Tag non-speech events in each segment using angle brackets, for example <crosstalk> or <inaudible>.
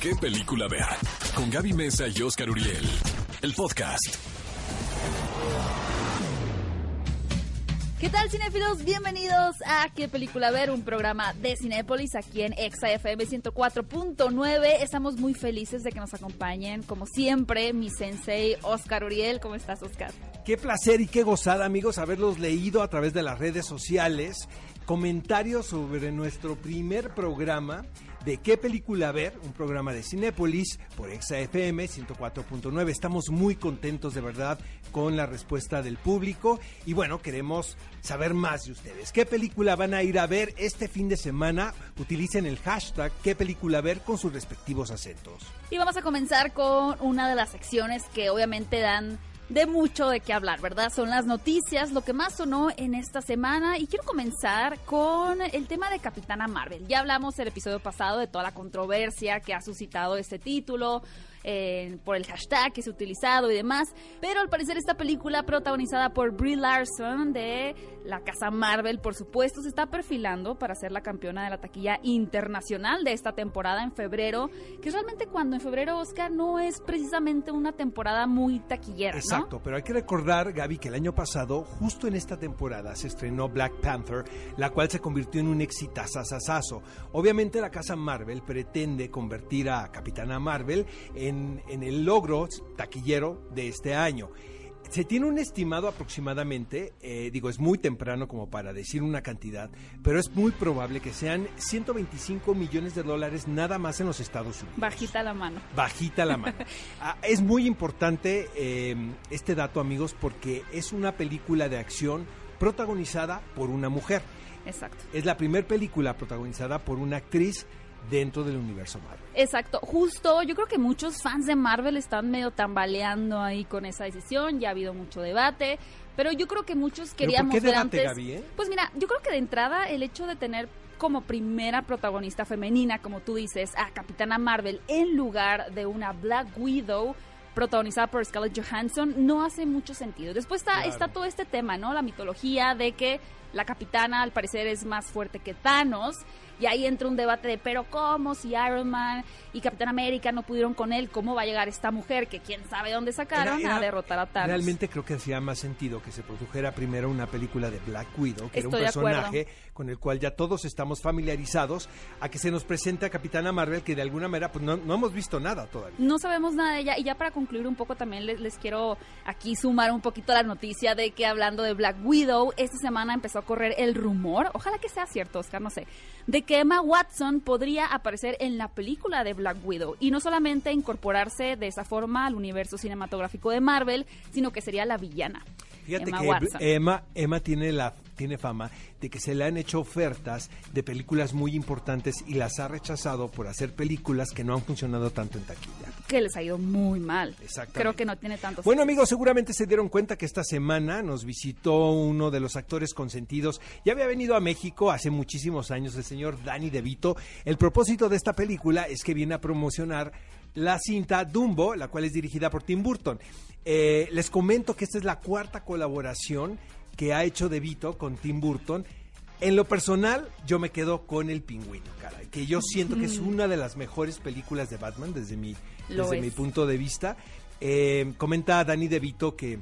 ¿Qué película ver? Con Gaby Mesa y Oscar Uriel. El podcast. ¿Qué tal cinéfilos? Bienvenidos a ¿Qué película ver? Un programa de Cinépolis aquí en Exa FM 104.9. Estamos muy felices de que nos acompañen, como siempre, mi sensei Oscar Uriel. ¿Cómo estás, Oscar? Qué placer y qué gozada, amigos, haberlos leído a través de las redes sociales. Comentarios sobre nuestro primer programa de qué película ver, un programa de Cinépolis por ExaFM 104.9. Estamos muy contentos de verdad con la respuesta del público y bueno, queremos saber más de ustedes. ¿Qué película van a ir a ver este fin de semana? Utilicen el hashtag qué película ver con sus respectivos acentos. Y vamos a comenzar con una de las secciones que obviamente dan de mucho de qué hablar, ¿verdad? Son las noticias, lo que más sonó en esta semana. Y quiero comenzar con el tema de Capitana Marvel. Ya hablamos el episodio pasado de toda la controversia que ha suscitado este título por el hashtag que se ha utilizado y demás. Pero al parecer esta película protagonizada por Brie Larson de la casa Marvel, por supuesto, se está perfilando para ser la campeona de la taquilla internacional de esta temporada en febrero, que realmente cuando en febrero Oscar no es precisamente una temporada muy taquillera. Exacto, pero hay que recordar, Gaby, que el año pasado, justo en esta temporada, se estrenó Black Panther, la cual se convirtió en un exitazazazazo. Obviamente la casa Marvel pretende convertir a Capitana Marvel en en, el logro taquillero de este año. Se tiene un estimado aproximadamente, eh, digo, es muy temprano como para decir una cantidad, pero es muy probable que sean 125 millones de dólares nada más en los Estados Unidos. Bajita la mano. Bajita la mano. <laughs> Ah, es muy importante em, este dato, amigos, porque es una película de acción protagonizada por una mujer. Exacto. Es la primera película protagonizada por una actriz dentro del universo Marvel. Exacto, justo yo creo que muchos fans de Marvel están medio tambaleando ahí con esa decisión, ya ha habido mucho debate, pero yo creo que muchos queríamos ¿Pero por qué debate, antes. Gaby, eh? Pues mira, yo creo que de entrada el hecho de tener como primera protagonista femenina, como tú dices, a Capitana Marvel en lugar de una Black Widow protagonizada por Scarlett Johansson no hace mucho sentido. Después está, Claro. está todo este tema, ¿no? La mitología de que la capitana al parecer es más fuerte que Thanos. Y ahí entra un debate de, pero ¿cómo? Si Iron Man y Capitán América no pudieron con él, ¿cómo va a llegar esta mujer que quién sabe dónde sacaron Era- era- a derrotar a Thanos? Realmente creo que hacía más sentido que se produjera primero una película de Black Widow, que Estoy era un personaje con el cual ya todos estamos familiarizados, a que se nos presente a Capitana Marvel, que de alguna manera pues no, no hemos visto nada todavía. No sabemos nada de ella. Y ya para concluir un poco también les, les quiero aquí sumar un poquito la noticia de que hablando de Black Widow, esta semana empezó a correr el rumor, ojalá que sea cierto, Oscar, no sé, de que Emma Watson podría aparecer en la película de Black Widow. Y no solamente incorporarse de esa forma al universo cinematográfico de Marvel, sino que sería la villana. Fíjate Emma que Watson. Emma, Emma tiene la tiene fama de que se le han hecho ofertas de películas muy importantes y las ha rechazado por hacer películas que no han funcionado tanto en taquilla. Que les ha ido muy mal. Exactamente. Creo que no tiene tanto Bueno amigos, seguramente se dieron cuenta que esta semana nos visitó uno de los actores consentidos. Ya había venido a México hace muchísimos años el señor Danny DeVito. El propósito de esta película es que viene a promocionar la cinta Dumbo, la cual es dirigida por Tim Burton. Eh, les comento que esta es la cuarta colaboración que ha hecho DeVito con Tim Burton. En lo personal, yo me quedo con El Pingüino, caray, que yo siento que es una de las mejores películas de Batman desde mi, Lo desde es. mi punto de vista. Eh, comenta Danny DeVito que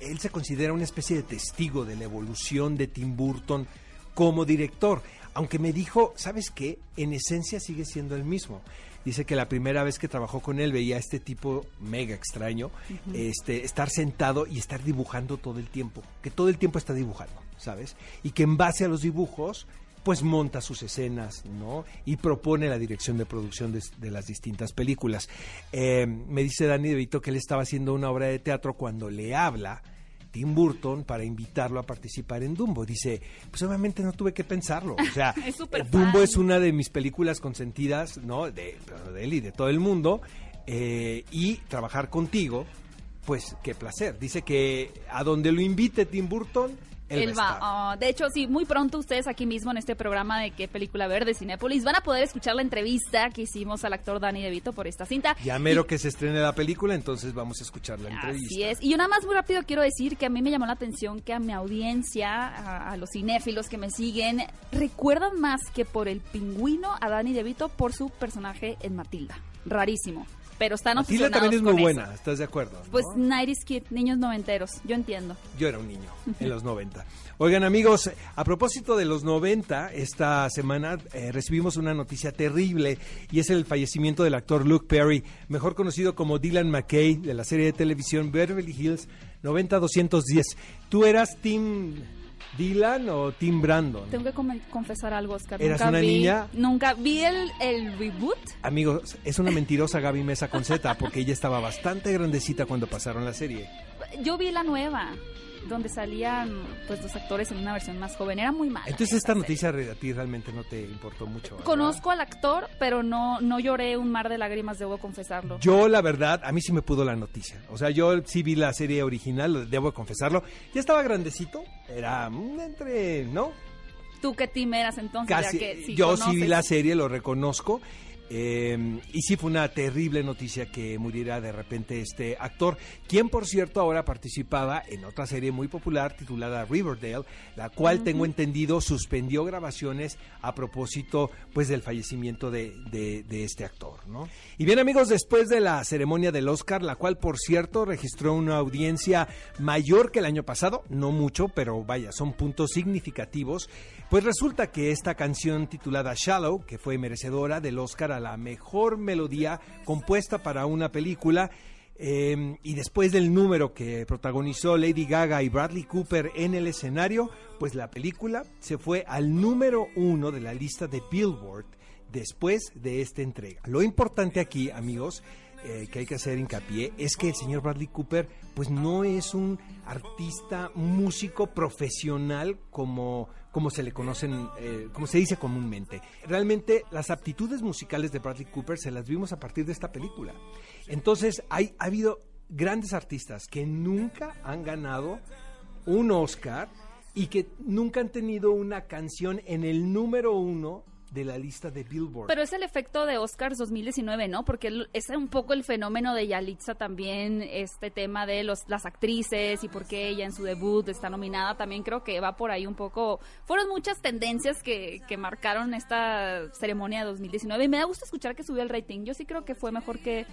él se considera una especie de testigo de la evolución de Tim Burton como director, aunque me dijo, ¿sabes qué? En esencia sigue siendo el mismo. Dice que la primera vez que trabajó con él veía a este tipo mega extraño, este, estar sentado y estar dibujando todo el tiempo, que todo el tiempo está dibujando, ¿sabes? Y que en base a los dibujos pues monta sus escenas, ¿no? Y propone la dirección de producción de, de las distintas películas. Eh, me dice Dani DeVito que él estaba haciendo una obra de teatro cuando le habla Tim Burton para invitarlo a participar en Dumbo. Dice, pues obviamente no tuve que pensarlo. O sea, <laughs> Es eh, Dumbo es una de mis películas consentidas, ¿no? De, de él y de todo el mundo. eh, y trabajar contigo, pues qué placer. Dice que a donde lo invite Tim Burton, Él, Él va ah, de hecho, sí, muy pronto ustedes aquí mismo en este programa de qué película ver de Cinépolis van a poder escuchar la entrevista que hicimos al actor Danny DeVito por esta cinta. Ya mero que se estrene la película, entonces vamos a escuchar la entrevista. Así es. Y yo nada más muy rápido quiero decir que a mí me llamó la atención que a mi audiencia, a, a los cinéfilos que me siguen, recuerdan más que por el pingüino a Danny DeVito por su personaje en Matilda. Rarísimo. Pero están Matilda obsesionados también es muy buena, eso. ¿estás de acuerdo? no? Pues 90s Kid, niños noventeros, yo entiendo. Yo era un niño <laughs> en los 90. Oigan amigos, a propósito de los 90, esta semana eh, recibimos una noticia terrible y es el fallecimiento del actor Luke Perry, mejor conocido como Dylan McKay de la serie de televisión Beverly Hills 90210. ¿Tú eras Tim Dylan o Tim Brandon? Tengo que confesar algo, Oscar. ¿Eras nunca una vi, niña? Nunca vi el, el reboot. Amigos, es una <laughs> mentirosa Gaby Mesa con Z porque ella estaba bastante grandecita cuando pasaron la serie. Yo vi la nueva, donde salían pues los actores en una versión más joven. Era muy mala. Entonces esta noticia a ti realmente no te importó mucho. ¿verdad? Conozco al actor, pero no, no lloré un mar de lágrimas, debo confesarlo. Yo, la verdad, a mí sí me pudo la noticia. O sea, yo sí vi la serie original, debo confesarlo. Ya estaba grandecito, era mm, entre, ¿no? ¿Tú qué team eras entonces? Casi. ya que, sí yo sí vi la serie, lo reconozco. Eh, y sí fue una terrible noticia que muriera de repente este actor, quien por cierto ahora participaba en otra serie muy popular titulada Riverdale, la cual tengo entendido suspendió grabaciones a propósito pues del fallecimiento de, de- de este actor, ¿no? Y bien amigos, después de la ceremonia del Oscar, la cual por cierto registró una audiencia mayor que el año pasado, no mucho, pero vaya, son puntos significativos, pues resulta que esta canción titulada Shallow, que fue merecedora del Oscar la mejor melodía compuesta para una película, eh, y después del número que protagonizó Lady Gaga y Bradley Cooper en el escenario, pues la película se fue al número uno de la lista de Billboard después de esta entrega. Lo importante aquí, amigos, eh, que hay que hacer hincapié es que el señor Bradley Cooper pues no es un artista músico profesional como como se le conocen, eh, como se dice comúnmente. Realmente las aptitudes musicales de Bradley Cooper se las vimos a partir de esta película. Entonces hay, ha habido grandes artistas que nunca han ganado un Oscar y que nunca han tenido una canción en el número uno de la lista de Billboard. Pero es el efecto de Oscars 2019, ¿no? Porque es un poco el fenómeno de Yalitza también, este tema de los, las actrices y por qué ella en su debut está nominada, también creo que va por ahí un poco. Fueron muchas tendencias que, que marcaron esta ceremonia de 2019 y me da gusto escuchar que subió el rating. Yo sí creo que fue mejor que,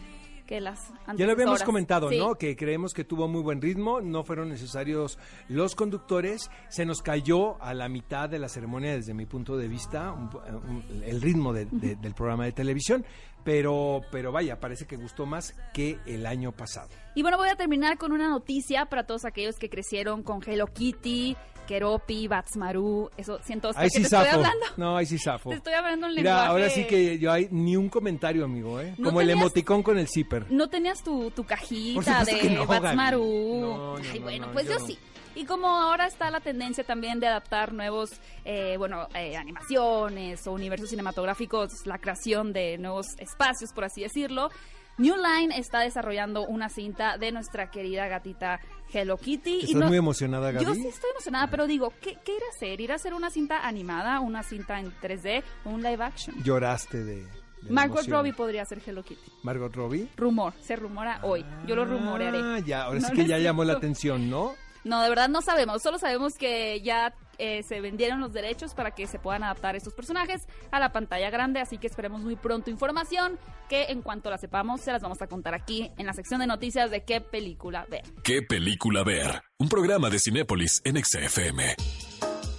que las antecesoras. Ya lo habíamos comentado, Sí. ¿no? Que creemos que tuvo muy buen ritmo, no fueron necesarios los conductores, se nos cayó a la mitad de la ceremonia desde mi punto de vista un un- el ritmo de- de- del programa de televisión, pero, pero vaya, parece que gustó más que el año pasado. Y bueno, voy a terminar con una noticia para todos aquellos que crecieron con Hello Kitty, Keropi, Batsmaru, eso siento Ahí que sí estoy zafo. hablando. No, ahí sí zafo. Te estoy hablando en Mira, lenguaje. ahora sí que yo hay ni un comentario, amigo, ¿eh? ¿No Como el emoticón con el zipper. ¿No tenías tu, tu cajita que de no, Batsmaru? No, Ay, no, bueno, no, pues yo... yo- sí. Y como ahora está la tendencia también de adaptar nuevos, eh, bueno, eh, animaciones o universos cinematográficos, la creación de nuevos espacios, por así decirlo, New Line está desarrollando una cinta de nuestra querida gatita Hello Kitty. ¿Estás muy emocionada, Gaby? Yo sí estoy emocionada, pero digo, ¿qué, ¿qué ir a hacer? ¿Ir a hacer una cinta animada, una cinta en 3D o un live action? Lloraste de, Margot emoción. Robbie podría ser Hello Kitty. Margot Robbie. Rumor, se rumora hoy. Yo lo rumorearé. Ah, ya, ahora <laughs> No, sí no que ya llamó la atención, ¿no? No, de verdad no sabemos. Solo sabemos que ya eh, se vendieron los derechos para que se puedan adaptar estos personajes a la pantalla grande. Así que esperemos muy pronto información que en cuanto la sepamos se las vamos a contar aquí en la sección de noticias de qué película ver. ¿Qué película ver? Un programa de Cinépolis en XFM.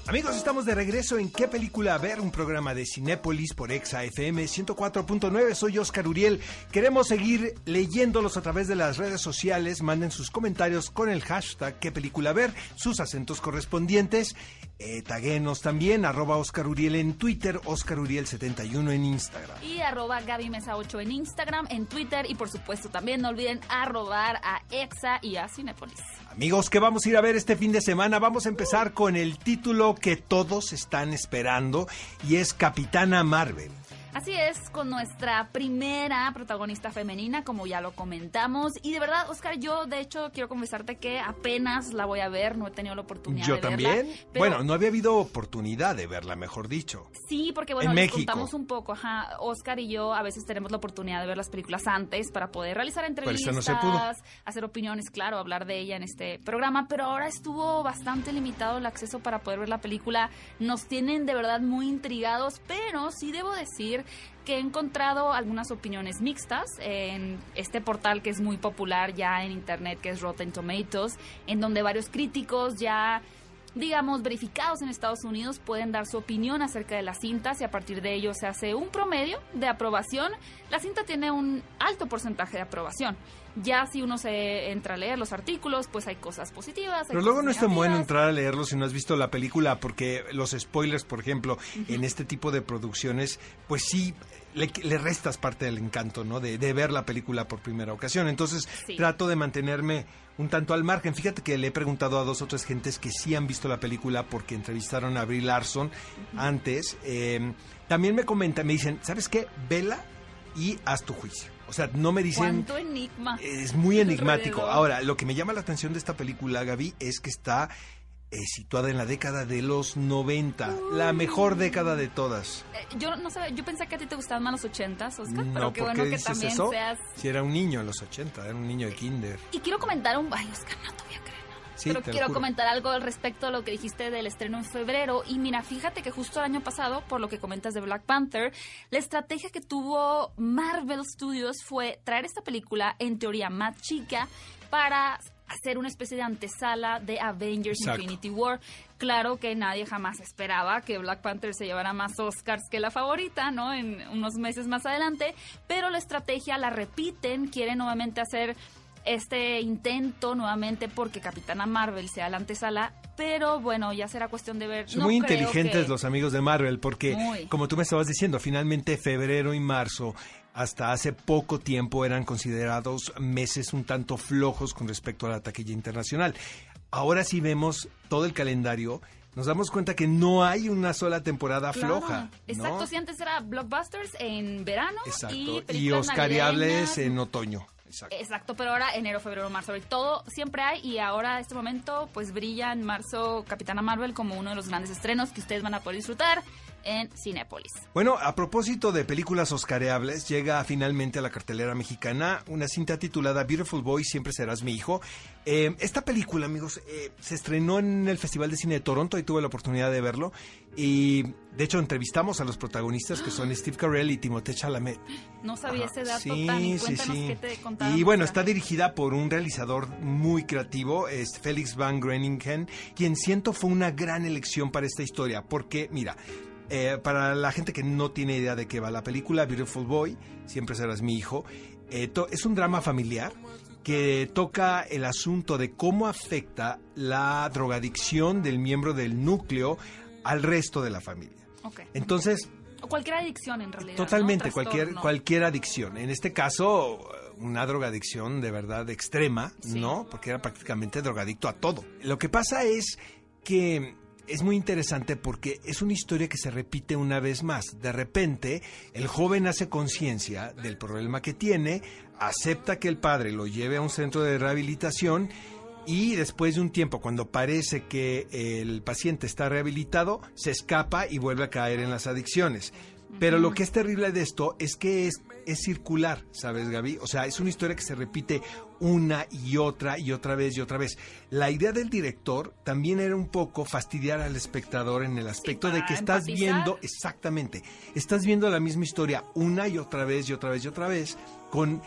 Amigos, estamos de regreso en ¿Qué película ver? Un programa de Cinépolis por Exa FM 104.9. Soy Oscar Uriel. Queremos seguir leyéndolos a través de las redes sociales. Manden sus comentarios con el hashtag ¿Qué película ver? Sus acentos correspondientes. Eh, taguenos también, arroba Oscar Uriel en Twitter, Oscar Uriel 71 en Instagram. Y arroba Gaby Mesa 8 en Instagram, en Twitter y por supuesto también no olviden arrobar a Exa y a Cinepolis. Amigos, ¿qué vamos a ir a ver este fin de semana? Vamos a empezar con el título que todos están esperando y es Capitana Marvel. Así es, con nuestra primera protagonista femenina, como ya lo comentamos. Y de verdad, Oscar, yo de hecho quiero confesarte que apenas la voy a ver, no he tenido la oportunidad yo de también. verla. pero- Bueno, no había habido oportunidad de verla, mejor dicho. Sí, porque bueno, En les México. contamos un poco, ajá. Oscar y yo a veces tenemos la oportunidad de ver las películas antes para poder realizar entrevistas, no se pudo. hacer opiniones, claro, hablar de ella en este programa, pero ahora estuvo bastante limitado el acceso para poder ver la película. Nos tienen de verdad muy intrigados, pero sí debo decir que he encontrado algunas opiniones mixtas en este portal que es muy popular ya en internet, que es Rotten Tomatoes, en donde varios críticos ya digamos, verificados en Estados Unidos pueden dar su opinión acerca de las cintas y a partir de ello se hace un promedio de aprobación. La cinta tiene un alto porcentaje de aprobación. Ya si uno se entra a leer los artículos, pues hay cosas positivas. hay Pero luego no es tan bueno entrar a leerlo si no has visto la película, porque los spoilers, por ejemplo, en este tipo de producciones, pues sí, le, le restas parte del encanto, ¿no? De, de ver la película por primera ocasión. Entonces, Sí. trato de mantenerme un tanto al margen. Fíjate que le he preguntado a dos otras gentes que sí han visto la película porque entrevistaron a Brie Larson antes. Eh, también me comentan, me dicen, ¿sabes qué? Vela y haz tu juicio. O sea, no me dicen... ¿Cuánto enigma? Es muy enigmático. Ahora, lo que me llama la atención de esta película, Gaby, es que está eh, situada en la década de los 90, la mejor década de todas. Eh, yo no sé, yo pensé que a ti te gustaban más los ochentas, Oscar, pero no, qué ¿por bueno qué que también eso? seas... Si era un niño en los 80, era un niño de kinder. Y quiero comentar un... Ay, Oscar, no te voy a creer. Sí, pero quiero comentar algo al respecto a lo que dijiste del estreno en febrero. Y mira, fíjate que justo el año pasado, por lo que comentas de Black Panther, la estrategia que tuvo Marvel Studios fue traer esta película, en teoría más chica, para hacer una especie de antesala de Avengers Exacto. Infinity War. Claro que nadie jamás esperaba que Black Panther se llevara más Oscars que la favorita, ¿no? En unos meses más adelante, pero la estrategia la repiten, quieren nuevamente hacer este intento nuevamente porque Capitana Marvel sea la antesala, pero bueno, ya será cuestión de ver. Son No muy creo inteligentes que- los amigos de Marvel porque, Muy. como tú me estabas diciendo, finalmente febrero y marzo, hasta hace poco tiempo, eran considerados meses un tanto flojos con respecto a la taquilla internacional. Ahora sí vemos todo el calendario. Nos damos cuenta que no hay una sola temporada Claro, floja. ¿no? Exacto, sí, antes era blockbusters en verano Exacto. y Y, Oscariables en otoño. Exacto. Pero ahora enero, febrero, marzo, abril, todo siempre hay y ahora este momento pues brilla en marzo Capitana Marvel como uno de los grandes estrenos que ustedes van a poder disfrutar en Cinépolis. Bueno, a propósito de películas oscareables, llega finalmente a la cartelera mexicana una cinta titulada Beautiful Boy, Siempre Serás Mi Hijo. Eh, esta película, amigos, eh, se estrenó en el Festival de Cine de Toronto y tuve la oportunidad de verlo. Y de hecho entrevistamos a los protagonistas que son <gasps> Steve Carell y Timothée Chalamet. No sabía Ajá. ese dato Sí, tan sí, sí. qué te contaron. Y bueno, está dirigida por un realizador muy creativo, es Félix Van Groeningen, quien siento fue una gran elección para esta historia, porque mira, eh, para la gente que no tiene idea de qué va la película, Beautiful Boy, siempre serás mi hijo, eh, es un drama familiar que toca el asunto de cómo afecta la drogadicción del miembro del núcleo al resto de la familia. Ok. Entonces, O cualquier adicción en realidad. Totalmente, ¿no? cualquier, cualquier adicción. En este caso, una drogadicción de verdad extrema, Sí. ¿no? Porque era prácticamente drogadicto a todo. Lo que pasa es que es muy interesante porque es una historia que se repite una vez más. De repente, el joven hace conciencia del problema que tiene, acepta que el padre lo lleve a un centro de rehabilitación y después de un tiempo, cuando parece que el paciente está rehabilitado, se escapa y vuelve a caer en las adicciones. Pero lo que es terrible de esto es que es, es circular, ¿sabes, Gaby? O sea, es una historia que se repite una y otra y otra vez y otra vez. La idea del director también era un poco fastidiar al espectador en el aspecto de que estás empatizar. viendo, exactamente, estás viendo la misma historia una y otra vez y otra vez y otra vez con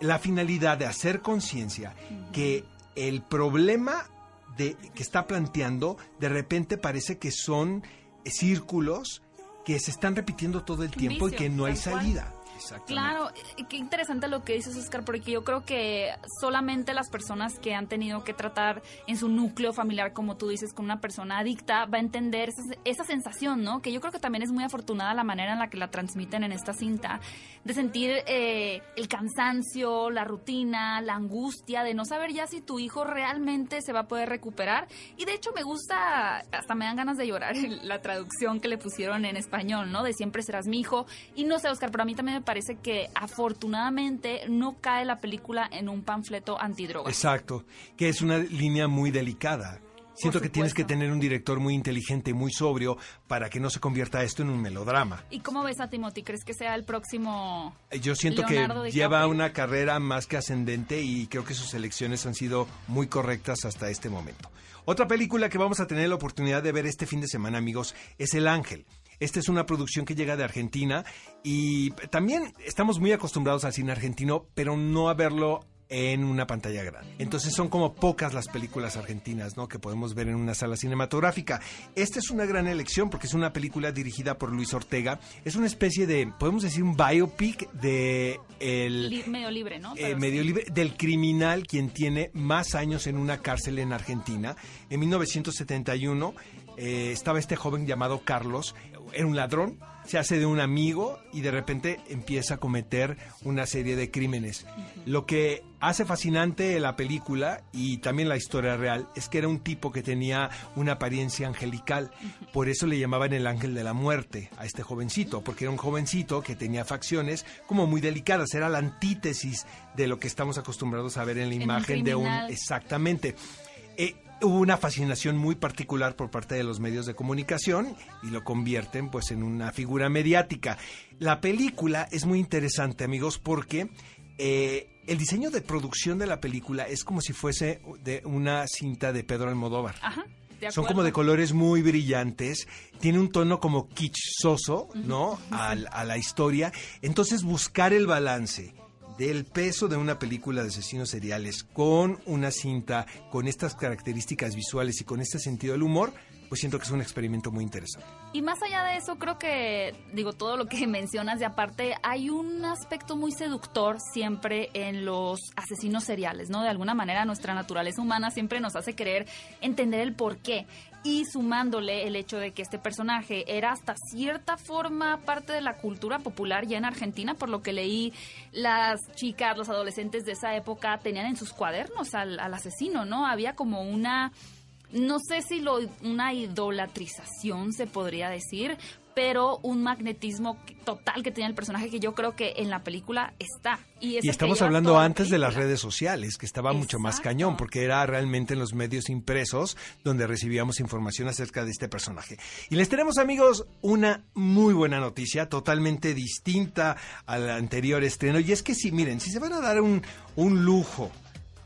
la finalidad de hacer conciencia que el problema de, que está planteando de repente parece que son círculos que se están repitiendo todo el tiempo y que no hay salida. Claro, y qué interesante lo que dices, Oscar, porque yo creo que solamente las personas que han tenido que tratar en su núcleo familiar, como tú dices, con una persona adicta, va a entender esa, esa sensación, ¿no? Que yo creo que también es muy afortunada la manera en la que la transmiten en esta cinta, de sentir eh, el cansancio, la rutina, la angustia, de no saber ya si tu hijo realmente se va a poder recuperar. Y de hecho me gusta, hasta me dan ganas de llorar <laughs> la traducción que le pusieron en español, ¿no? De siempre serás mi hijo. Y no sé, Oscar, pero a mí también me parece que afortunadamente no cae la película en un panfleto antidroga. Exacto, que es una línea muy delicada. Siento que tienes que tener un director muy inteligente y muy sobrio para que no se convierta esto en un melodrama. ¿Y cómo ves a Timothy? ¿Crees que sea el próximo? Yo siento Leonardo que lleva una carrera más que ascendente y creo que sus elecciones han sido muy correctas hasta este momento. Otra película que vamos a tener la oportunidad de ver este fin de semana, amigos, es El Ángel. Esta es una producción que llega de Argentina y también estamos muy acostumbrados al cine argentino, pero no a verlo en una pantalla grande. Entonces son como pocas las películas argentinas, ¿no? Que podemos ver en una sala cinematográfica. Esta es una gran elección porque es una película dirigida por Luis Ortega. Es una especie de, podemos decir, un biopic de el medio libre, ¿no? eh, medio sí. libre del criminal quien tiene más años en una cárcel en Argentina. En 1971 eh, estaba este joven llamado Carlos, era un ladrón, se hace de un amigo y de repente empieza a cometer una serie de crímenes. Lo que hace fascinante la película y también la historia real es que era un tipo que tenía una apariencia angelical. Por eso le llamaban el ángel de la muerte a este jovencito, porque era un jovencito que tenía facciones como muy delicadas. Era la antítesis de lo que estamos acostumbrados a ver en la imagen de un... Exactamente. Eh, hubo una fascinación muy particular por parte de los medios de comunicación y lo convierten pues en una figura mediática. La película es muy interesante, amigos, porque eh, el diseño de producción de la película es como si fuese de una cinta de Pedro Almodóvar. Ajá. Son como de colores muy brillantes, tiene un tono como kitschzoso, ¿no? Al- a la historia. Entonces buscar el balance del peso de una película de asesinos seriales con una cinta con estas características visuales y con este sentido del humor, pues siento que es un experimento muy interesante. Y más allá de eso, creo que, digo, todo lo que <laughs> mencionas de aparte, hay un aspecto muy seductor siempre en los asesinos seriales, ¿no? De alguna manera nuestra naturaleza humana siempre nos hace querer entender el por qué. Y sumándole el hecho de que este personaje era hasta cierta forma parte de la cultura popular ya en Argentina, por lo que leí, las chicas, los adolescentes de esa época tenían en sus cuadernos al, al asesino, ¿no? Había como una no sé si lo, una idolatrización se podría decir, pero un magnetismo total que tenía el personaje que yo creo que en la película está. Y, es estamos hablando la antes de las redes sociales, que estaba mucho más cañón, porque era realmente en los medios impresos donde recibíamos información acerca de este personaje. Y les tenemos, amigos, una muy buena noticia, totalmente distinta al anterior estreno. Y es que sí, miren, si se van a dar un, un lujo,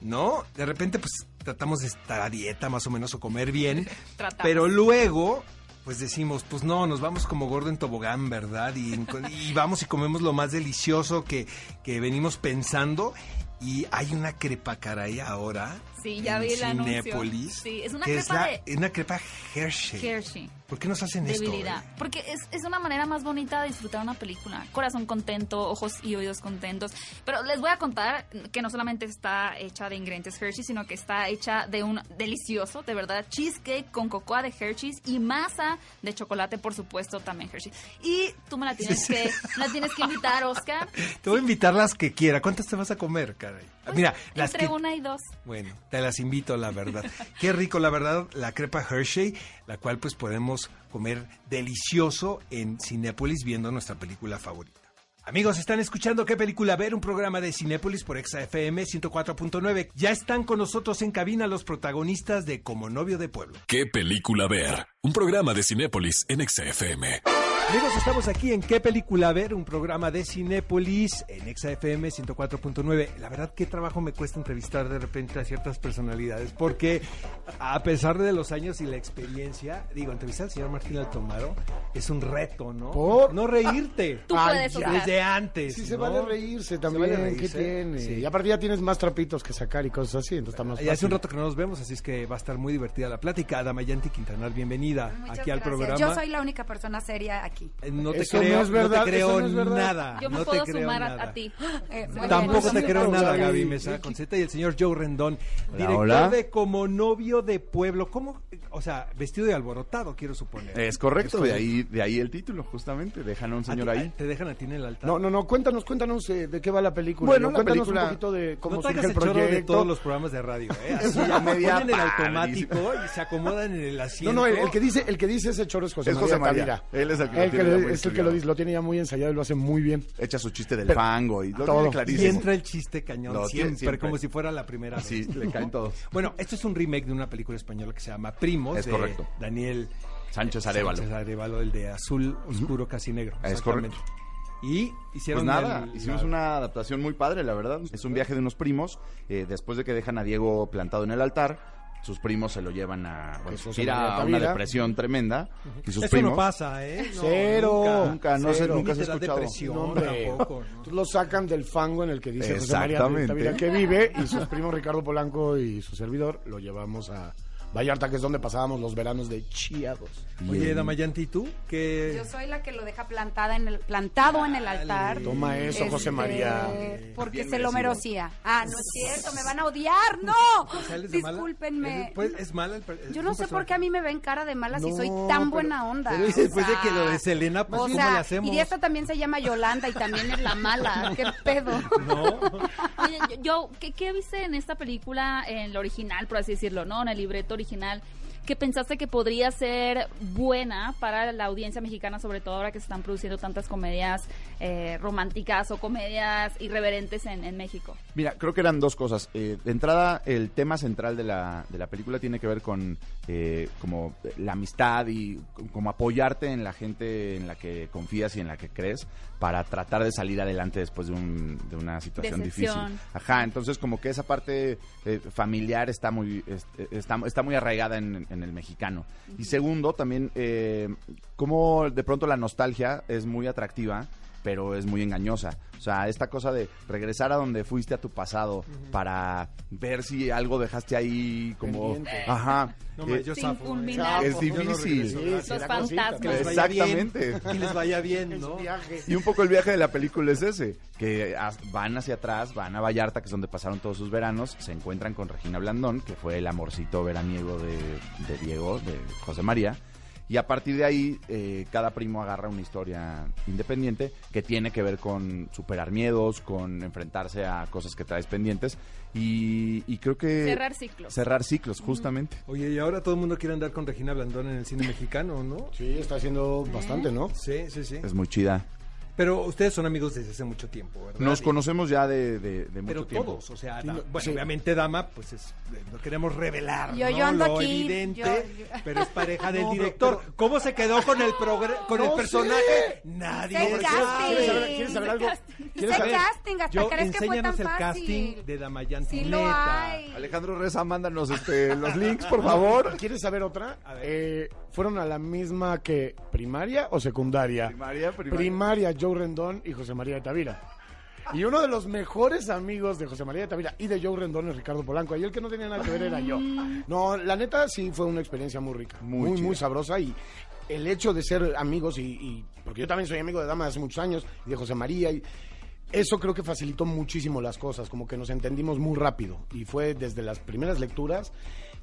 ¿no? De repente, pues tratamos de estar a dieta más o menos o comer bien, <laughs> pero luego pues decimos, pues no, nos vamos como gordo en tobogán, ¿verdad? Y, <laughs> y vamos y comemos lo más delicioso que, que venimos pensando. Y hay una crepa caray ahora. Sí, ya vi el anuncio. Sí, es una que crepa la- de- es una crepa Hershey. Hershey. ¿Por qué nos hacen esto? Debilidad. eh? Porque es, es una manera más bonita de disfrutar una película. Corazón contento, ojos y oídos contentos. Pero les voy a contar que no solamente está hecha de ingredientes Hershey, sino que está hecha de un delicioso, de verdad, cheesecake con cocoa de Hershey's y masa de chocolate, por supuesto, también Hershey. Y tú me la tienes que, me la tienes que invitar, Oscar. <laughs> Te voy a invitar las que quiera. ¿Cuántas te vas a comer, caray? Mira, las Entre que... una y dos. Bueno, te las invito, la verdad. <laughs> Qué rico, la verdad, la crepa Hershey, la cual pues podemos comer delicioso en Cinépolis viendo nuestra película favorita. Amigos, están escuchando qué película ver, un programa de Cinépolis por ExaFM 104.9. Ya están con nosotros en cabina los protagonistas de Como novio de pueblo. ¿Qué película ver? Un programa de Cinépolis en XFM. Amigos, estamos aquí en ¿Qué película ver? Un programa de Cinépolis en ExaFM 104.9. La verdad, qué trabajo me cuesta entrevistar de repente a ciertas personalidades, porque a pesar de los años y la experiencia, digo, entrevistar al señor Martín Altomaro es un reto, ¿no? ¿Por? No reírte. Tú Ay, puedes, ya. Oscar. Desde antes. Sí, se ¿no? vale reírse Se también. vale ¿Qué reírse. tiene? Sí. Y aparte ya tienes más trapitos que sacar y cosas así, entonces está más Ya hace un rato que no nos vemos, así es que va a estar muy divertida la plática. Adamayanti Quintanar, bienvenida Muchas aquí al gracias. programa. Yo soy la única persona seria aquí. Eh, No te Eso no creo, es verdad, no te creo no nada. Yo me no puedo te creo sumar a, nada. a ti. <gasps> Eh, Tampoco bien. te creo nada, Gaby Mesa Conceta y el señor Joe Rendón, director hola. de Como Novio de Pueblo. ¿Cómo? O sea, vestido de alborotado, quiero suponer. Es correcto, de ahí, de ahí el título, justamente. Dejan a un ¿A señor ti- ahí. ¿Te dejan a ti en el altar? No, no, no, cuéntanos, cuéntanos eh, de qué va la película. Bueno, ¿no? la cuéntanos película- un poquito de cómo no surge el proyecto. de todos los programas de radio, ¿eh? Así, una media ponen el automático y se acomodan en el asiento. No, no, el, el que dice, el que dice ese choro es José Es María. José María. Él es el que lo El que ya lo- es el que lo dice, lo tiene ya muy ensayado y lo hace muy bien. Echa su chiste del Pero- fango y lo todo. tiene Y clarísimo. entra el chiste cañón, siempre, siempre. como si fuera la primera vez. Sí, le caen todos. Bueno, esto es un remake de una película española que se llama Es de correcto. Daniel Sánchez Arevalo. Sánchez Arevalo, el de azul oscuro casi negro. Es exactamente. Y hicieron Pues nada, el- hicimos la- una adaptación muy padre, la verdad. Es un viaje de unos primos. eh, después de que dejan a Diego plantado en el altar, sus primos se lo llevan a. Bueno, a una depresión tremenda. Y sus Eso primos. no pasa, ¿eh? No, Cero. Nunca, no sé, Cero. nunca se ha escuchado. depresión No, hombre. tampoco. ¿no? Entonces lo sacan del fango en el que dice José María que vive y sus primos Ricardo Polanco y su servidor lo llevamos a Vallarta, que es donde pasábamos los veranos de chiados. Oye, en- Damayanti, ¿y tú? ¿Qué? Yo soy la que lo deja plantada en el, plantado en el altar. Toma eso, José Este, María. Porque Bien se lo merecía. Ah, no es cierto, me van a odiar, no. ¿Sales de? Discúlpenme. ¿Es, pues, es mala el Yo no sé por qué a mí me ven cara de mala si No, soy tan pero- buena onda. pero o después de sea, que lo de Selena, pues, o ¿cómo sea, le hacemos? Y esta también se llama Yolanda y también es la mala. <laughs> ¿Qué pedo? No. Oye, yo, yo- ¿qué, qué viste en esta película, en lo original, por así decirlo, ¿no? En el libreto original, que pensaste que podría ser buena para la audiencia mexicana, sobre todo ahora que se están produciendo tantas comedias eh, románticas o comedias irreverentes en, en México? Mira, creo que eran dos cosas. Eh, de entrada, el tema central de la, de la película tiene que ver con eh, como la amistad y como apoyarte en la gente en la que confías y en la que crees para tratar de salir adelante después de, un- de una situación Decepción. difícil. Ajá, entonces como que esa parte eh, familiar está muy es- está, está muy arraigada en, en el mexicano. Y segundo, también eh, como de pronto la nostalgia es muy atractiva pero es muy engañosa. O sea, esta cosa de regresar a donde fuiste a tu pasado para ver si algo dejaste ahí como... Pendiente. Ajá. No, Eh, yo zafo, ¿eh? Es Yo no difícil. regreso, Sí, Los fantasmas. Exactamente. Que les vaya bien, ¿no? Y un poco el viaje de la película es ese, que van hacia atrás, van a Vallarta, que es donde pasaron todos sus veranos, se encuentran con Regina Blandón, que fue el amorcito veraniego de, de Diego, de José María, y a partir de ahí eh, cada primo agarra una historia independiente que tiene que ver con superar miedos, con enfrentarse a cosas que traes pendientes, y, y creo que... Cerrar ciclos. Cerrar ciclos, justamente. Oye, y ahora todo el mundo quiere andar con Regina Blandón en el cine mexicano, ¿no? Sí, está haciendo bastante, ¿no? Sí, sí, sí. Es muy chida. Pero ustedes son amigos desde hace mucho tiempo, ¿verdad? Nos conocemos ya de, de- de mucho Pero tiempo. todos, o sea, Sí, da- no, bueno, sí. obviamente Dama, pues es, eh, no queremos revelar, Yo- ¿no? yo ando Lo aquí, evidente, yo- yo- pero es pareja <laughs> del No, director. pero- ¿Cómo se quedó con el <laughs> con el personaje? sé. Nadie Sé sabe. casting. ¿Quieres saber, quieres saber algo? ¿Quieres saber? casting, hasta Yo, crees que fue tan enséñanos el fácil. casting de Damayanti, Sí lo neta. hay. Alejandro Reza, mándanos este, los links, por <laughs> favor. ¿Quieres saber otra? A ver. Eh, ¿Fueron a la misma que primaria o secundaria? Primaria, primaria. Primaria, Joe Rendón y José María de Tavira. Y uno de los mejores amigos de José María de Tavira y de Joe Rendón es Ricardo Polanco. Y el que no tenía nada que ver era yo. No, la neta sí fue una experiencia muy rica. Muy Muy, muy, sabrosa. Y el hecho de ser amigos y, y- Porque yo también soy amigo de Dama de hace muchos años y de José María. Y eso creo que facilitó muchísimo las cosas. Como que nos entendimos muy rápido. Y fue desde las primeras lecturas.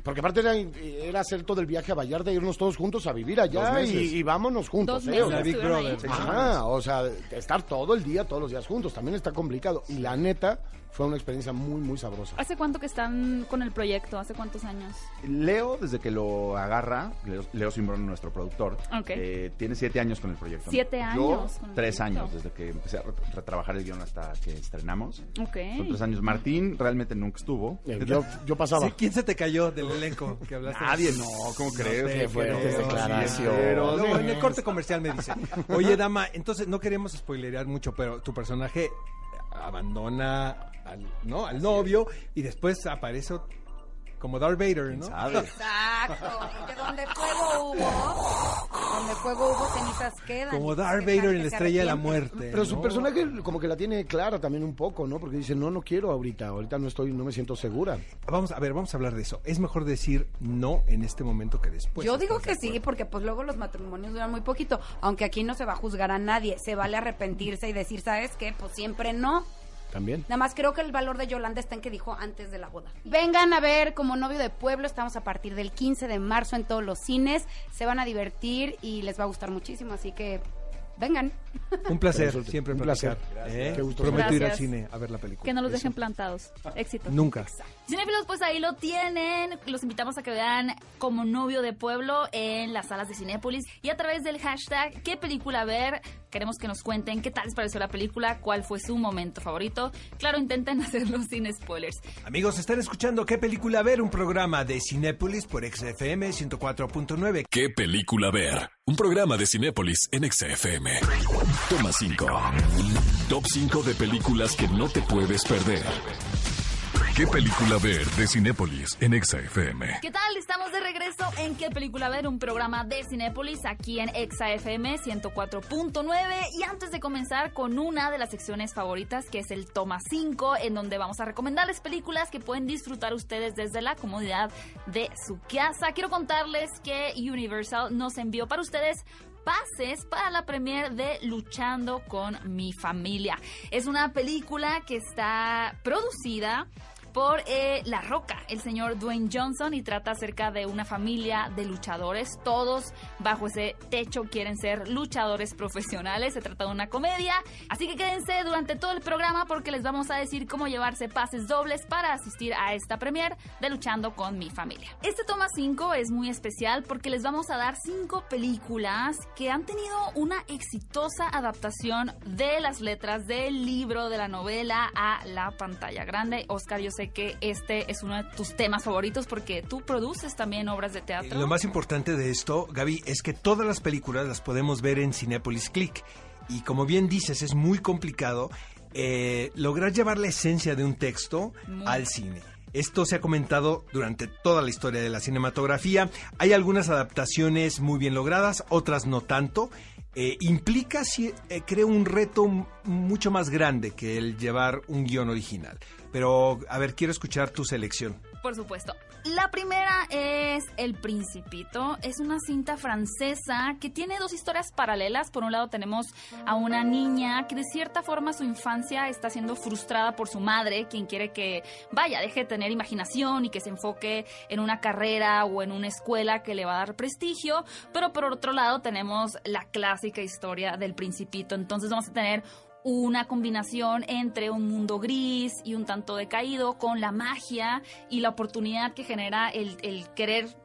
Porque aparte era, era hacer todo el viaje a Vallarta irnos todos juntos a vivir allá Dos meses. y, y vámonos juntos. Dos ¿eh? O meses sea, Big estuvieron ahí. Brother. Ajá, o sea, estar todo el día, todos los días juntos, también está complicado. Y la neta, fue una experiencia muy, muy sabrosa. ¿Hace cuánto que están con el proyecto? ¿Hace cuántos años? Leo, desde que lo agarra, Leo, Leo Simbrón, nuestro productor, eh, tiene siete años con el proyecto. Siete Yo, años con el tres proyecto. años, desde que empecé a re- retrabajar el guion hasta que estrenamos. Ok. Son tres años. Martín realmente nunca estuvo. Eh, Yo, yo pasaba. Sí, ¿Quién se te cayó del <laughs> elenco que hablaste? Nadie, no, ¿cómo crees? fuertes creo, declaraciones. luego en el corte comercial me dice, oye, dama, entonces no queremos spoilerear mucho, pero tu personaje abandona al, ¿no? al novio y después aparece como Darth Vader, ¿no? ¿Sabe? Exacto, porque donde fuego hubo, donde fuego hubo, cenizas quedan. Como Darth Vader en la Estrella de la. Muerte. Pero su personaje como que la tiene clara también un poco, ¿no? Porque dice, no, no quiero ahorita, ahorita no estoy, no me siento segura. Vamos a ver, vamos a hablar de eso. Es mejor decir no en este momento que después. Yo digo ¿estás de que sí, porque pues luego los matrimonios duran muy poquito, aunque aquí no se va a juzgar a nadie, se vale arrepentirse y decir, ¿sabes qué? Pues siempre no. También. Nada más creo que el valor de Yolanda está en que dijo antes de la boda. Vengan a ver como novio de pueblo, estamos a partir del 15 de marzo en todos los cines, se van a divertir y les va a gustar muchísimo, así que vengan. Un placer, siempre un placer. ¿eh? Qué gusto. Prometo ir al Gracias. cine a ver la película. Que no los Eso. dejen plantados. Éxito. Nunca. Cinéfilos, pues ahí lo tienen. Los invitamos a que vean como novio de pueblo en las salas de Cinépolis y a través del hashtag ¿Qué película ver? Queremos que nos cuenten qué tal les pareció la película, cuál fue su momento favorito. Claro, intenten <laughs> hacerlo sin spoilers. Amigos, están escuchando ¿Qué película ver? Un programa de Cinépolis por XFM 104.9. ¿Qué película ver? Un programa de Cinépolis en XFM. Toma 5. Top 5 de películas que no te puedes perder. ¿Qué película ver de Cinépolis en XFM? ¿Qué tal? Estamos de regreso en ¿Qué película ver? Un programa de Cinépolis aquí en Exa FM 104.9 y antes de comenzar con una de las secciones favoritas que es el Toma 5 en donde vamos a recomendarles películas que pueden disfrutar ustedes desde la comodidad de su casa. Quiero contarles que Universal nos envió para ustedes pases para la premier de Luchando con mi familia. Es una película que está producida por eh, La Roca, el señor Dwayne Johnson, y trata acerca de una familia de luchadores. Todos bajo ese techo quieren ser luchadores profesionales. Se trata de una comedia. Así que quédense durante todo el programa porque les vamos a decir cómo llevarse pases dobles para asistir a esta premier de Luchando con mi familia. Este toma 5 es muy especial porque les vamos a dar 5 películas que han tenido una exitosa adaptación de las letras del libro, de la novela a la pantalla grande. Oscar, yo sé que este es uno de tus temas favoritos porque tú produces también obras de teatro. Lo más importante de esto, Gaby, es que todas las películas las podemos ver en Cinepolis Click. Y como bien dices, es muy complicado eh, lograr llevar la esencia de un texto Muy. al cine. Esto se ha comentado durante toda la historia de la cinematografía. Hay algunas adaptaciones muy bien logradas, otras no tanto. Eh, implica, eh, creo, un reto mucho más grande que el llevar un guion original. Pero, a ver, quiero escuchar tu selección. Por supuesto. La primera es El Principito. Es una cinta francesa que tiene dos historias paralelas. Por un lado tenemos a una niña que de cierta forma su infancia está siendo frustrada por su madre, quien quiere que, vaya, deje de tener imaginación y que se enfoque en una carrera o en una escuela que le va a dar prestigio. Pero por otro lado tenemos la clásica historia del Principito. Entonces vamos a tener una combinación entre un mundo gris y un tanto decaído con la magia y la oportunidad que genera el, el querer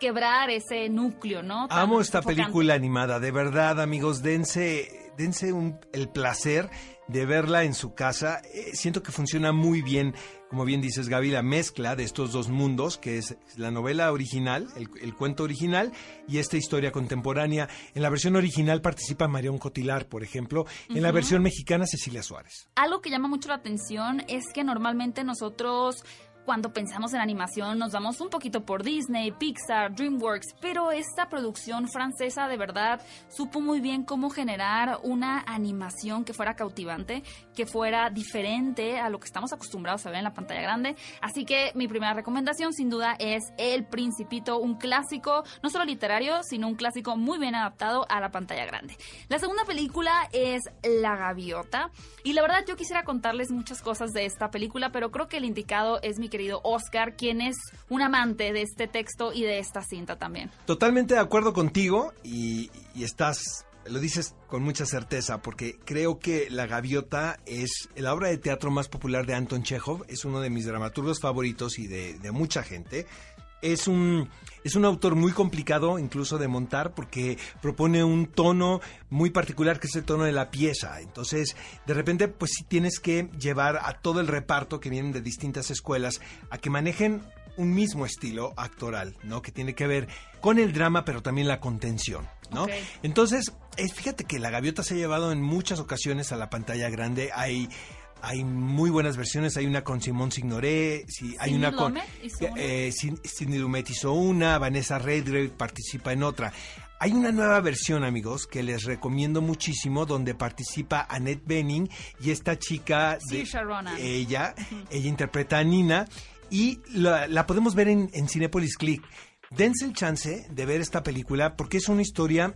quebrar ese núcleo, ¿no? Tan Amo esta película animada, de verdad, amigos, dense, dense un- el placer de verla en su casa. Eh, siento que funciona muy bien, como bien dices, Gaby, la mezcla de estos dos mundos, que es la novela original, el, el cuento original, y esta historia contemporánea. En la versión original participa Marion Cotilar, por ejemplo. En la versión mexicana, Cecilia Suárez. Algo que llama mucho la atención es que normalmente nosotros cuando pensamos en animación nos vamos un poquito por Disney, Pixar, DreamWorks, pero esta producción francesa de verdad supo muy bien cómo generar una animación que fuera cautivante, que fuera diferente a lo que estamos acostumbrados a ver en la pantalla grande. Así que mi primera recomendación sin duda es El Principito, un clásico no solo literario, sino un clásico muy bien adaptado a la pantalla grande. La segunda película es La Gaviota y la verdad yo quisiera contarles muchas cosas de esta película, pero creo que el indicado es mi querido Oscar, quien es un amante de este texto y de esta cinta también. Totalmente de acuerdo contigo y, estás, lo dices con mucha certeza, porque creo que La Gaviota es la obra de teatro más popular de Anton Chekhov, es uno de mis dramaturgos favoritos y de mucha gente. Es un, es un autor muy complicado incluso de montar porque propone un tono muy particular que es el tono de la pieza. Entonces, de repente, pues sí tienes que llevar a todo el reparto que vienen de distintas escuelas a que manejen un mismo estilo actoral, ¿no? Que tiene que ver con el drama, pero también la contención, ¿no? Entonces, fíjate que La Gaviota se ha llevado en muchas ocasiones a la pantalla grande. Hay hay muy buenas versiones. Hay una con Simón Signoré, sí, hay una con eh, Sidney Lumet hizo una, Vanessa Redgrave participa en otra. Hay una nueva versión, amigos, que les recomiendo muchísimo, donde participa Annette Bening y esta chica de ella, ella interpreta a Nina y la, podemos ver en, en Cinepolis Click. Dense el chance de ver esta película porque es una historia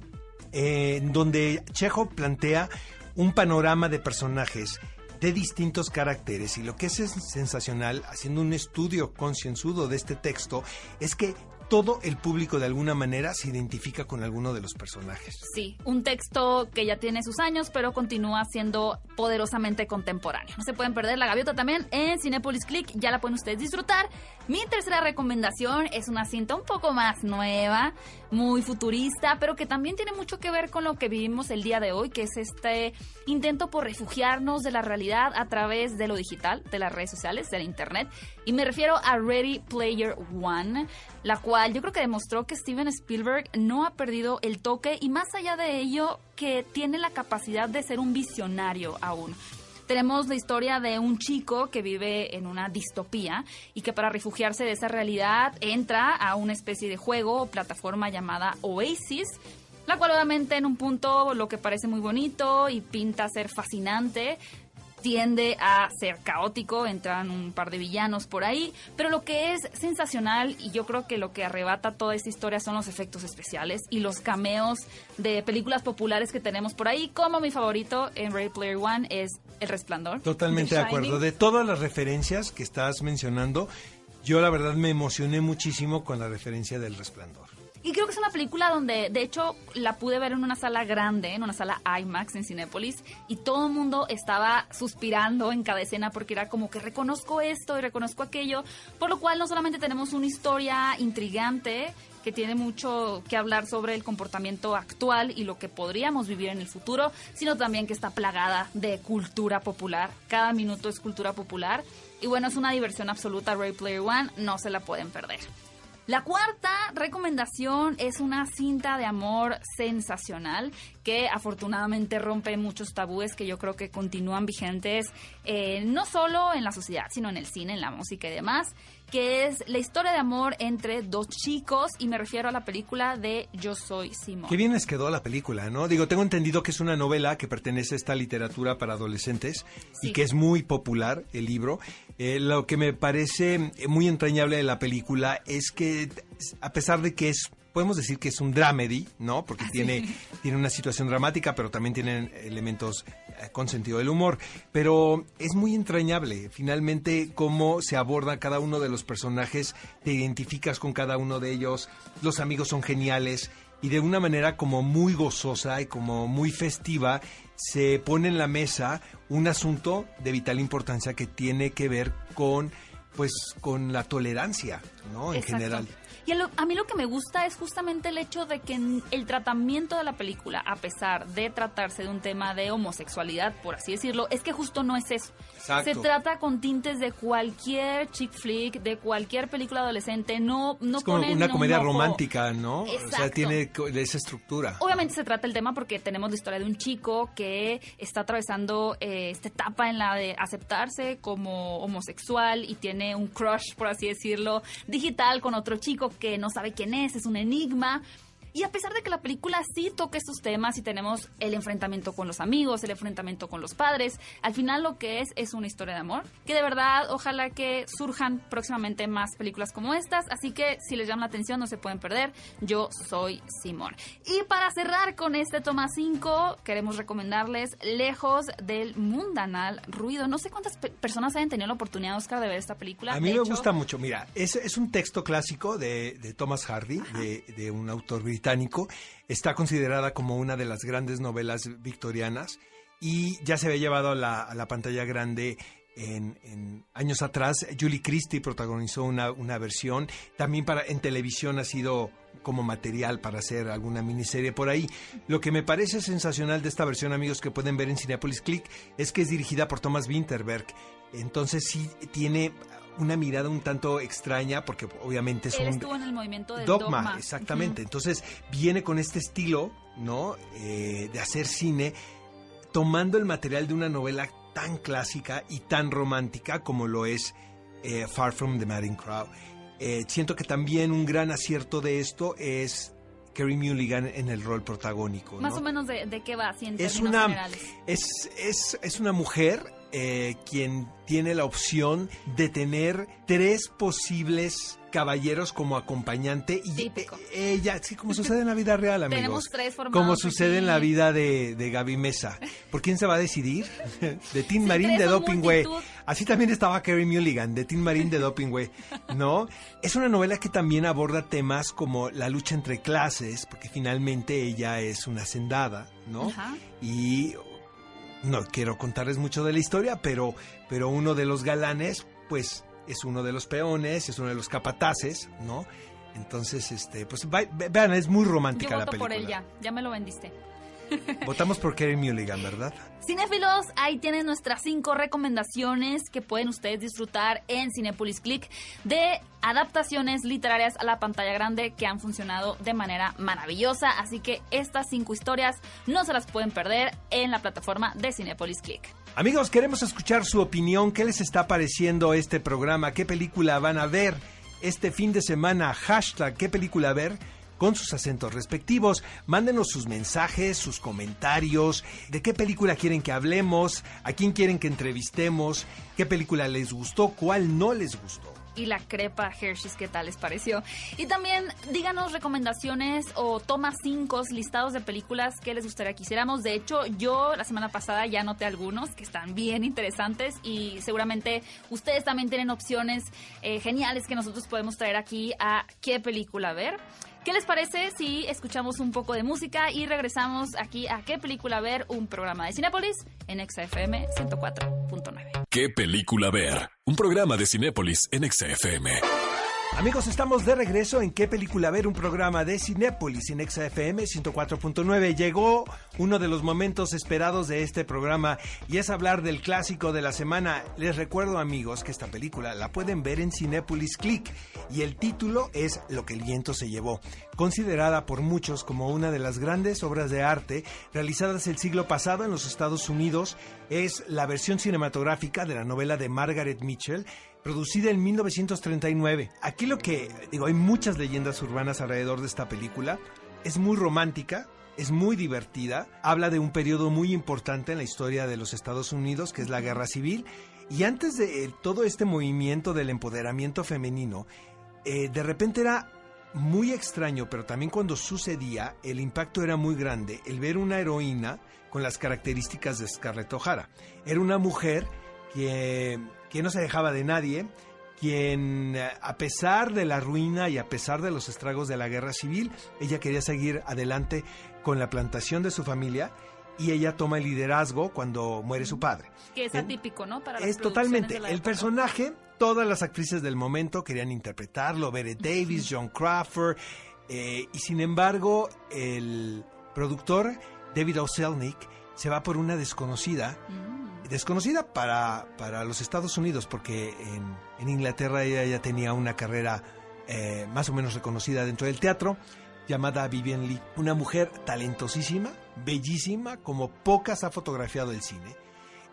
eh, donde Chejo plantea un panorama de personajes de distintos caracteres y lo que es sensacional haciendo un estudio concienzudo de este texto es que todo el público de alguna manera se identifica con alguno de los personajes. Sí, un texto que ya tiene sus años, pero continúa siendo poderosamente contemporáneo. No se pueden perder la gaviota también en Cinepolis Click, ya la pueden ustedes disfrutar. Mi tercera recomendación es una cinta un poco más nueva, muy futurista, pero que también tiene mucho que ver con lo que vivimos el día de hoy, que es este intento por refugiarnos de la realidad a través de lo digital, de las redes sociales, del internet. Y me refiero a Ready Player One, la cual yo creo que demostró que Steven Spielberg no ha perdido el toque y más allá de ello, que tiene la capacidad de ser un visionario aún. Tenemos la historia de un chico que vive en una distopía y que para refugiarse de esa realidad entra a una especie de juego o plataforma llamada Oasis, la cual obviamente en un punto lo que parece muy bonito y pinta ser fascinante, tiende a ser caótico, entran un par de villanos por ahí, pero lo que es sensacional y yo creo que lo que arrebata toda esta historia son los efectos especiales y los cameos de películas populares que tenemos por ahí, como mi favorito en Ready Player One es El Resplandor. Totalmente de acuerdo. De todas las referencias que estás mencionando, yo la verdad me emocioné muchísimo con la referencia del Resplandor. Y creo que es una película donde, de hecho, la pude ver en una sala grande, en una sala IMAX en Cinépolis, y todo el mundo estaba suspirando en cada escena porque era como que reconozco esto y reconozco aquello, por lo cual no solamente tenemos una historia intrigante que tiene mucho que hablar sobre el comportamiento actual y lo que podríamos vivir en el futuro, sino también que está plagada de cultura popular. Cada minuto es cultura popular. Y bueno, es una diversión absoluta. Ray Player One, no se la pueden perder. La cuarta recomendación es una cinta de amor sensacional que afortunadamente rompe muchos tabúes que yo creo que continúan vigentes eh, no solo en la sociedad, sino en el cine, en la música y demás que es la historia de amor entre dos chicos y me refiero a la película de Yo Soy Simón. Qué bien les quedó la película, ¿no? Digo, tengo entendido que es una novela que pertenece a esta literatura para adolescentes y que es muy popular el libro. Eh, lo que me parece muy entrañable de la película es que a pesar de que es podemos decir que es un dramedy, ¿no? Porque tiene, tiene una situación dramática, pero también tiene elementos eh, con sentido del humor. Pero es muy entrañable, finalmente, cómo se aborda cada uno de los personajes, te identificas con cada uno de ellos, los amigos son geniales y de una manera como muy gozosa y como muy festiva se pone en la mesa un asunto de vital importancia que tiene que ver con pues con la tolerancia, ¿no? En general. Y a, mí lo que me gusta es justamente el hecho de que el tratamiento de la película, a pesar de tratarse de un tema de homosexualidad, por así decirlo, es que justo no es eso. Se trata con tintes de cualquier chick flick, de cualquier película adolescente, no no Es como una comedia romántica, ¿no? O sea, tiene esa estructura. Obviamente se trata el tema porque tenemos la historia de un chico que está atravesando eh, esta etapa en la de aceptarse como homosexual y tiene un crush, por así decirlo, digital con otro chico que no sabe quién es, es un enigma. Y a pesar de que la película sí toca estos temas y tenemos el enfrentamiento con los amigos, el enfrentamiento con los padres, al final lo que es es una historia de amor, que de verdad ojalá que surjan próximamente más películas como estas, así que si les llama la atención no se pueden perder, yo soy Simón. Y para cerrar con este toma 5, queremos recomendarles Lejos del mundanal ruido. No sé cuántas personas hayan tenido la oportunidad, Oscar, de ver esta película. A mí me gusta mucho, mira, es, es un texto clásico de, Thomas Hardy, de, de un autor británico Está considerada como una de las grandes novelas victorianas y ya se había llevado a la, pantalla grande en, años atrás. Julie Christie protagonizó una, versión. También para, en televisión ha sido como material para hacer alguna miniserie por ahí. Lo que me parece sensacional de esta versión, amigos, que pueden ver en Cinepolis Click, es que es dirigida por Thomas Winterberg. Entonces sí tiene una mirada un tanto extraña porque obviamente es Él un estuvo en el movimiento del dogma, exactamente. Entonces viene con este estilo, ¿no? Eh, de hacer cine, tomando el material de una novela tan clásica y tan romántica como lo es eh, Far From the Madding Crowd. Eh, siento que también un gran acierto de esto es Kerry Mulligan en el rol protagónico. Más o menos de, de qué va, en es términos una generales. es, es, es una mujer eh, quien tiene la opción de tener tres posibles caballeros como acompañante y Típico. eh, ella, sí, como <laughs> sucede en la vida real, amigos. Tenemos tres formados Como sucede en la vida de, de Gaby Mesa. ¿Por quién se va a decidir? <laughs> De Tin Sí, Marín de son Doping Way. multitud. Así también estaba Kerry Mulligan, de Tin Marín de Doping Way. ¿No? Es una novela que también aborda temas como la lucha entre clases, porque finalmente ella es una hacendada, ¿no? Ajá. Y no quiero contarles mucho de la historia, pero, pero uno de los galanes, pues, es uno de los peones, es uno de los capataces, ¿no? Entonces, este, pues, va- vean, es muy Yo romántica la película. por él ya, ya me lo vendiste. <laughs> Votamos por Kerry Mulligan, ¿verdad? Cinéfilos, ahí tienen nuestras cinco recomendaciones que pueden ustedes disfrutar en Cinepolis Click de adaptaciones literarias a la pantalla grande que han funcionado de manera maravillosa. Así que estas cinco historias no se las pueden perder en la plataforma de Cinepolis Click. Amigos, queremos escuchar su opinión. ¿Qué les está pareciendo este programa? ¿Qué película van a ver este fin de semana? Hashtag ¿Qué película ver? Con sus acentos respectivos. Mándenos sus mensajes, sus comentarios. ¿De qué película quieren que hablemos? ¿A quién quieren que entrevistemos? ¿Qué película les gustó? ¿Cuál no les gustó? y la crepa Hershey's, ¿qué tal les pareció? Y también díganos recomendaciones o toma cinco listados de películas que les gustaría que hiciéramos. De hecho, yo la semana pasada ya anoté algunos que están bien interesantes y seguramente ustedes también tienen opciones eh, geniales que nosotros podemos traer aquí a qué película ver. ¿Qué les parece si escuchamos un poco de música y regresamos aquí a qué película ver? Un programa de Cinépolis en XFM 104.9. ¿Qué película ver? Un programa de Cinépolis en XFM. Amigos, estamos de regreso en ¿Qué película ver? Un programa de Cinépolis en XFM 104.9. Llegó uno de los momentos esperados de este programa y es hablar del clásico de la semana. Les recuerdo, amigos, que esta película la pueden ver en Cinépolis Click y el título es Lo que el viento se llevó, considerada por muchos como una de las grandes obras de arte realizadas el siglo pasado en los Estados Unidos. Es la versión cinematográfica de la novela de Margaret Mitchell producida en 1939. Aquí lo que digo, hay muchas leyendas urbanas alrededor de esta película. Es muy romántica, es muy divertida, habla de un periodo muy importante en la historia de los Estados Unidos, que es la Guerra Civil. Y antes de eh, todo este movimiento del empoderamiento femenino, eh, de repente era muy extraño, pero también cuando sucedía, el impacto era muy grande, el ver una heroína con las características de Scarlett O'Hara. Era una mujer que, que no se dejaba de nadie, quien eh, a pesar de la ruina y a pesar de los estragos de la guerra civil, ella quería seguir adelante con la plantación de su familia y ella toma el liderazgo cuando muere su padre. Que es atípico, ¿no? Para es totalmente el personaje. Todas las actrices del momento querían interpretarlo, Bette Davis, John Crawford, eh, y sin embargo el productor David O. Selnick se va por una desconocida. Desconocida para, para los Estados Unidos, porque en, en Inglaterra ella ya tenía una carrera eh, más o menos reconocida dentro del teatro, llamada Vivian Lee, una mujer talentosísima, bellísima, como pocas ha fotografiado el cine.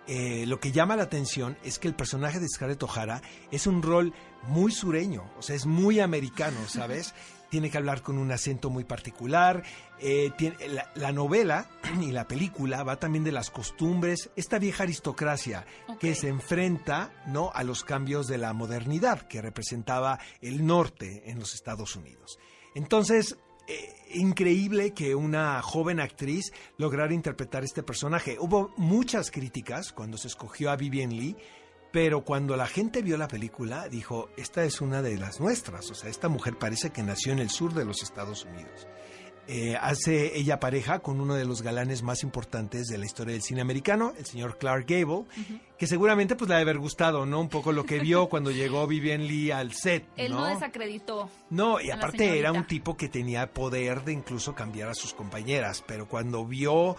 Eh, lo que llama la atención es que el personaje de Scarlett O'Hara es un rol muy sureño, o sea, es muy americano, ¿sabes? <laughs> tiene que hablar con un acento muy particular. eh, tiene- la, la novela <clears throat> y la película va también de las costumbres, esta vieja aristocracia que se enfrenta ¿no? a los cambios de la modernidad que representaba el norte en los Estados Unidos. Entonces, eh, increíble que una joven actriz lograra interpretar este personaje. Hubo muchas críticas cuando se escogió a Vivian Lee, pero cuando la gente vio la película dijo, esta es una de las nuestras, o sea, esta mujer parece que nació en el sur de los Estados Unidos. Eh, hace ella pareja con uno de los galanes más importantes de la historia del cine americano, el señor Clark Gable, que seguramente pues le ha de haber gustado, ¿no? Un poco lo que vio <laughs> cuando llegó Vivian Lee al set, Él no, ¿no? desacreditó. No, y aparte era un tipo que tenía poder de incluso cambiar a sus compañeras, pero cuando vio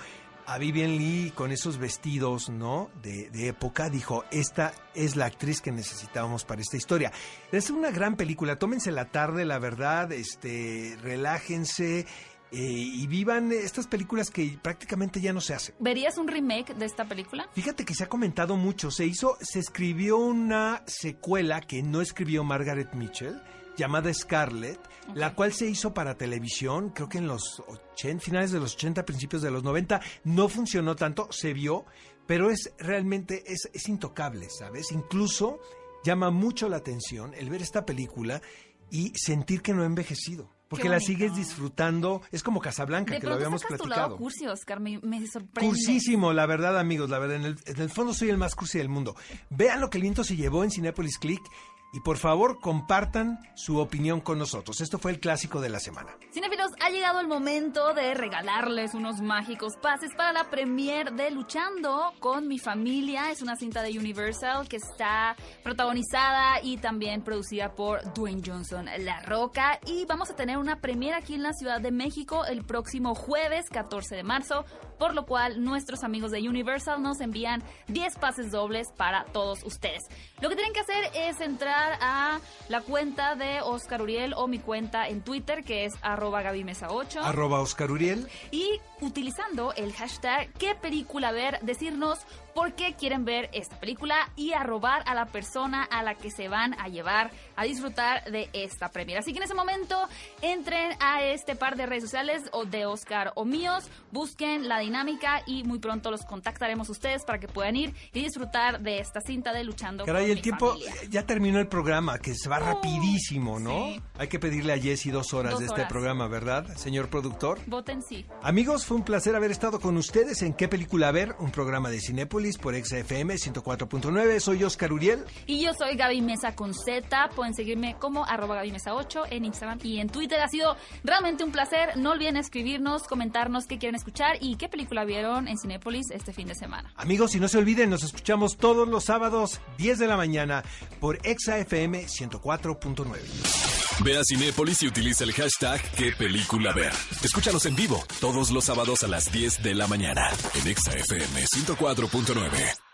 a Vivian Lee con esos vestidos, ¿no? De, de época, dijo, esta es la actriz que necesitábamos para esta historia. Es una gran película, tómense la tarde, la verdad, este, relájense eh, y vivan estas películas que prácticamente ya no se hacen. ¿Verías un remake de esta película? Fíjate que se ha comentado mucho. Se hizo, se escribió una secuela que no escribió Margaret Mitchell, llamada Scarlet, la cual se hizo para televisión, creo que en los 80, finales de los 80, principios de los 90. No funcionó tanto, se vio, pero es realmente, es, es intocable, ¿sabes? Incluso llama mucho la atención el ver esta película y sentir que no ha envejecido. Porque la sigues disfrutando. Es como Casablanca, De que lo habíamos sacas tu platicado. lado cursi, Oscar, me, me sorprende. Cursísimo, la verdad, amigos, la verdad. En el, en el fondo soy el más cursi del mundo. Vean lo que el viento se llevó en Cinepolis Click y por favor compartan su opinión con nosotros. Esto fue el clásico de la semana. Cinefilos, ha llegado el momento de regalarles unos mágicos pases para la premiere de Luchando con mi familia. Es una cinta de Universal que está protagonizada y también producida por Dwayne Johnson La Roca. Y vamos a tener una premiere aquí en la Ciudad de México el próximo jueves 14 de marzo, por lo cual nuestros amigos de Universal nos envían 10 pases dobles para todos ustedes. Lo que tienen que hacer es entrar a la cuenta de Oscar Uriel o mi cuenta en Twitter que es arroba gabimesa8 Arroba Oscar Uriel. y utilizando el hashtag qué película ver, decirnos por qué quieren ver esta película y arrobar a la persona a la que se van a llevar a disfrutar de esta premiere. Así que en ese momento entren a este par de redes sociales o de Oscar o míos, busquen la dinámica y muy pronto los contactaremos ustedes para que puedan ir y disfrutar de esta cinta de Luchando Caray, con el mi tiempo familia. ya terminó el programa, que se va Oh, rapidísimo, ¿no? sí. Hay que pedirle a Jessy dos horas Dos de este horas. programa, ¿verdad, señor productor? Voten sí. Amigos, fue un placer haber estado con ustedes en ¿Qué película ver? Un programa de Cinépolis por XFM 104.9. Soy Oscar Uriel. Y yo soy Gaby Mesa con Z. Pueden seguirme como arroba Gaby Mesa 8 en Instagram y en Twitter. Ha sido realmente un placer. No olviden escribirnos, comentarnos qué quieren escuchar y qué película vieron en Cinépolis este fin de semana. Amigos, y no se olviden, nos escuchamos todos los sábados 10 de la mañana por XFM 104.9. Ve a Cinépolis y utiliza el hashtag qué película ver. Escúchanos en vivo todos los sábados a las 10 de la mañana en Exa FM 104.9.